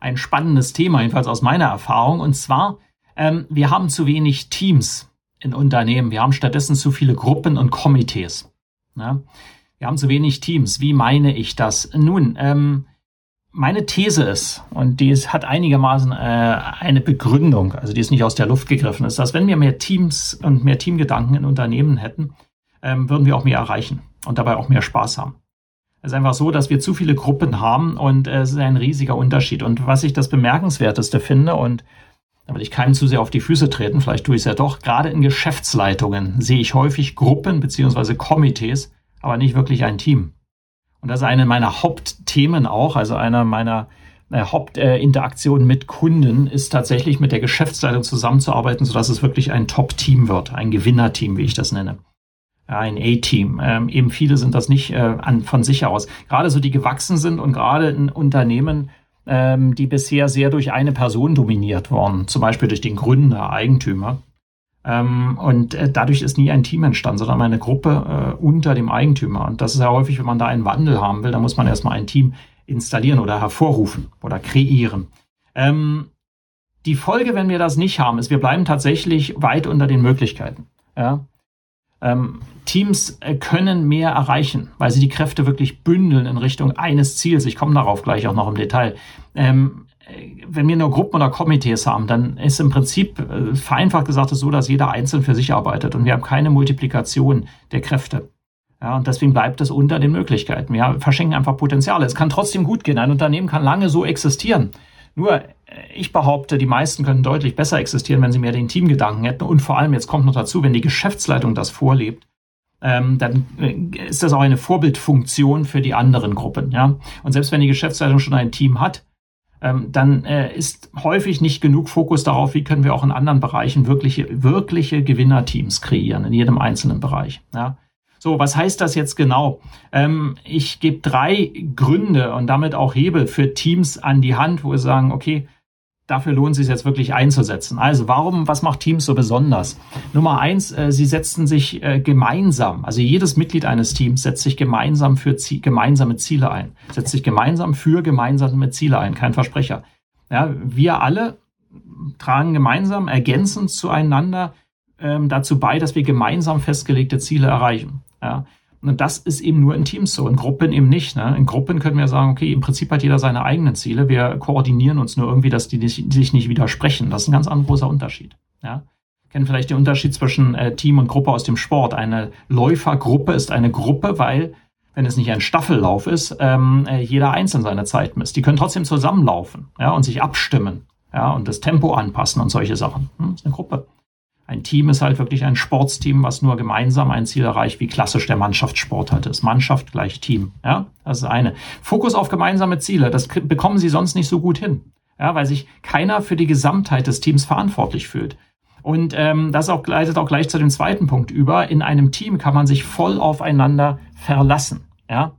ein spannendes Thema, jedenfalls aus meiner Erfahrung. Und zwar, ähm, wir haben zu wenig Teams in Unternehmen. Wir haben stattdessen zu viele Gruppen und Komitees. Ja? Wir haben zu wenig Teams. Wie meine ich das? Nun, ähm, meine These ist, und die ist, hat einigermaßen äh, eine Begründung, also die ist nicht aus der Luft gegriffen, ist, dass wenn wir mehr Teams und mehr Teamgedanken in Unternehmen hätten, ähm, würden wir auch mehr erreichen und dabei auch mehr Spaß haben. Es ist einfach so, dass wir zu viele Gruppen haben und äh, es ist ein riesiger Unterschied. Und was ich das Bemerkenswerteste finde, und da will ich keinem zu sehr auf die Füße treten, vielleicht tue ich es ja doch, gerade in Geschäftsleitungen sehe ich häufig Gruppen beziehungsweise Komitees, aber nicht wirklich ein Team. Und das ist eine meiner Hauptthemen auch, also einer meiner äh, Hauptinteraktionen mit Kunden ist tatsächlich mit der Geschäftsleitung zusammenzuarbeiten, sodass es wirklich ein Top-Team wird, ein Gewinnerteam, wie ich das nenne ein A-Team. Ähm, eben viele sind das nicht äh, an, von sich aus. Gerade so die gewachsen sind und gerade in Unternehmen, ähm, die bisher sehr durch eine Person dominiert waren, zum Beispiel durch den Gründer, Eigentümer. Ähm, und äh, dadurch ist nie ein Team entstanden, sondern eine Gruppe äh, unter dem Eigentümer. Und das ist ja häufig, wenn man da einen Wandel haben will, dann muss man erstmal ein Team installieren oder hervorrufen oder kreieren. Ähm, die Folge, wenn wir das nicht haben, ist, wir bleiben tatsächlich weit unter den Möglichkeiten. Ja? Ähm, Teams äh, können mehr erreichen, weil sie die Kräfte wirklich bündeln in Richtung eines Ziels. Ich komme darauf gleich auch noch im Detail. Ähm, äh, wenn wir nur Gruppen oder Komitees haben, dann ist im Prinzip äh, vereinfacht gesagt so, dass jeder einzeln für sich arbeitet und wir haben keine Multiplikation der Kräfte. Ja, und deswegen bleibt es unter den Möglichkeiten. Wir verschenken einfach Potenziale. Es kann trotzdem gut gehen. Ein Unternehmen kann lange so existieren. Nur, ich behaupte, die meisten können deutlich besser existieren, wenn sie mehr den Teamgedanken hätten. Und vor allem, jetzt kommt noch dazu, wenn die Geschäftsleitung das vorlebt, ähm, dann äh, ist das auch eine Vorbildfunktion für die anderen Gruppen. Ja? Und selbst wenn die Geschäftsleitung schon ein Team hat, ähm, dann äh, ist häufig nicht genug Fokus darauf, wie können wir auch in anderen Bereichen wirkliche, wirkliche Gewinnerteams kreieren, in jedem einzelnen Bereich. Ja? So, was heißt das jetzt genau? Ähm, ich gebe drei Gründe und damit auch Hebel für Teams an die Hand, wo wir sagen, okay, dafür lohnt es sich jetzt wirklich einzusetzen. Also warum, was macht Teams so besonders? Nummer eins, äh, sie setzen sich äh, gemeinsam, also jedes Mitglied eines Teams setzt sich gemeinsam für Zie gemeinsame Ziele ein, setzt sich gemeinsam für gemeinsame Ziele ein, kein Versprecher. Ja, wir alle tragen gemeinsam ergänzend zueinander ähm, dazu bei, dass wir gemeinsam festgelegte Ziele erreichen. Ja. Und das ist eben nur in Teams so, in Gruppen eben nicht. Ne? In Gruppen können wir sagen, okay, im Prinzip hat jeder seine eigenen Ziele. Wir koordinieren uns nur irgendwie, dass die sich nicht widersprechen. Das ist ein ganz anderer großer Unterschied. Ja? Kennen vielleicht den Unterschied zwischen äh, Team und Gruppe aus dem Sport. Eine Läufergruppe ist eine Gruppe, weil wenn es nicht ein Staffellauf ist, ähm, äh, jeder einzeln seine Zeit misst. Die können trotzdem zusammenlaufen ja, und sich abstimmen ja, und das Tempo anpassen und solche Sachen. Hm, ist eine Gruppe. Ein Team ist halt wirklich ein Sportsteam, was nur gemeinsam ein Ziel erreicht, wie klassisch der Mannschaftssport halt ist. Mannschaft gleich Team. Ja, das ist eine. Fokus auf gemeinsame Ziele, das bekommen sie sonst nicht so gut hin. Ja, weil sich keiner für die Gesamtheit des Teams verantwortlich fühlt. Und ähm, das auch leitet auch gleich zu dem zweiten Punkt über. In einem Team kann man sich voll aufeinander verlassen. Ja,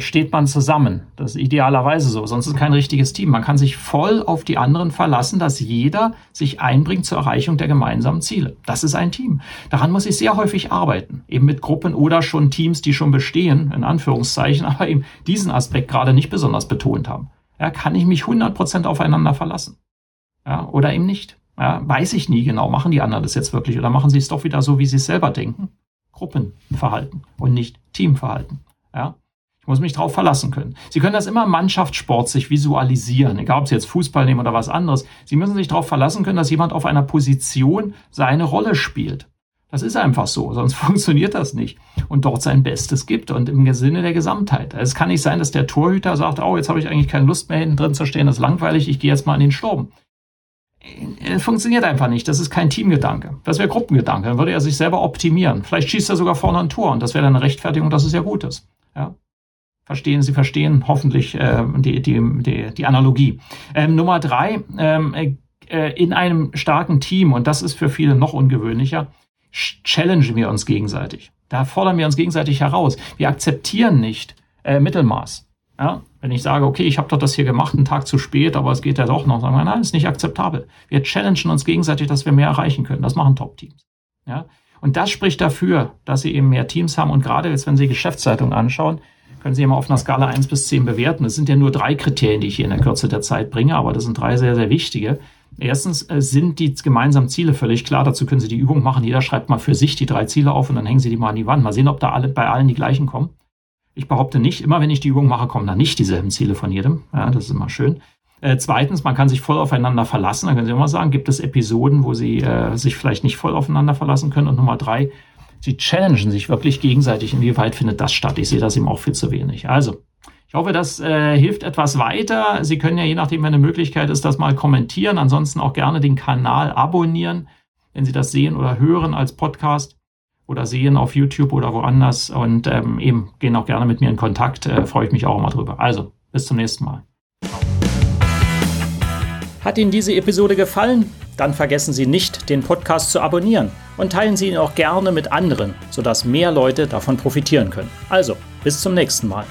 steht man zusammen. Das ist idealerweise so. Sonst ist kein richtiges Team. Man kann sich voll auf die anderen verlassen, dass jeder sich einbringt zur Erreichung der gemeinsamen Ziele. Das ist ein Team. Daran muss ich sehr häufig arbeiten. Eben mit Gruppen oder schon Teams, die schon bestehen, in Anführungszeichen, aber eben diesen Aspekt gerade nicht besonders betont haben. Ja, kann ich mich 100% aufeinander verlassen? Ja, oder eben nicht? Ja, weiß ich nie genau. Machen die anderen das jetzt wirklich oder machen sie es doch wieder so, wie sie es selber denken? Gruppenverhalten und nicht Teamverhalten. Ja, ich muss mich darauf verlassen können. Sie können das immer im Mannschaftssport sich visualisieren, egal ob Sie jetzt Fußball nehmen oder was anderes. Sie müssen sich darauf verlassen können, dass jemand auf einer Position seine Rolle spielt. Das ist einfach so, sonst funktioniert das nicht. Und dort sein Bestes gibt und im Sinne der Gesamtheit. Es kann nicht sein, dass der Torhüter sagt, oh, jetzt habe ich eigentlich keine Lust mehr hinten drin zu stehen, das ist langweilig, ich gehe jetzt mal in den Sturm. Äh, funktioniert einfach nicht. Das ist kein Teamgedanke. Das wäre Gruppengedanke. Dann würde er sich selber optimieren. Vielleicht schießt er sogar vorne ein Tor und das wäre dann eine Rechtfertigung, dass es ja gut ist. Ja. Verstehen Sie verstehen hoffentlich äh, die, die, die, die Analogie. Ähm, Nummer drei, ähm, äh, in einem starken Team, und das ist für viele noch ungewöhnlicher, challengen wir uns gegenseitig. Da fordern wir uns gegenseitig heraus. Wir akzeptieren nicht äh, Mittelmaß. Ja? Wenn ich sage, okay, ich habe doch das hier gemacht, einen Tag zu spät, aber es geht ja doch noch, sagen wir, nein, ist nicht akzeptabel. Wir challengen uns gegenseitig, dass wir mehr erreichen können. Das machen Top-Teams. Ja? Und das spricht dafür, dass sie eben mehr Teams haben. Und gerade jetzt, wenn Sie Geschäftszeitung anschauen, können Sie immer auf einer Skala 1 bis 10 bewerten. Das sind ja nur drei Kriterien, die ich hier in der Kürze der Zeit bringe, aber das sind drei sehr, sehr wichtige. Erstens äh, sind die gemeinsamen Ziele völlig klar. Dazu können Sie die Übung machen. Jeder schreibt mal für sich die drei Ziele auf und dann hängen Sie die mal an die Wand. Mal sehen, ob da alle, bei allen die gleichen kommen. Ich behaupte nicht, immer wenn ich die Übung mache, kommen da nicht dieselben Ziele von jedem. Ja, das ist immer schön. Äh, zweitens, man kann sich voll aufeinander verlassen. Dann können Sie immer sagen, gibt es Episoden, wo Sie äh, sich vielleicht nicht voll aufeinander verlassen können. Und Nummer drei, Sie challengen sich wirklich gegenseitig. Inwieweit findet das statt? Ich sehe das eben auch viel zu wenig. Also, ich hoffe, das äh, hilft etwas weiter. Sie können ja je nachdem, wenn eine Möglichkeit ist, das mal kommentieren. Ansonsten auch gerne den Kanal abonnieren, wenn Sie das sehen oder hören als Podcast oder sehen auf YouTube oder woanders. Und ähm, eben gehen auch gerne mit mir in Kontakt. Äh, freue ich mich auch immer drüber. Also, bis zum nächsten Mal. Hat Ihnen diese Episode gefallen? Dann vergessen Sie nicht, den Podcast zu abonnieren und teilen Sie ihn auch gerne mit anderen, sodass mehr Leute davon profitieren können. Also, bis zum nächsten Mal.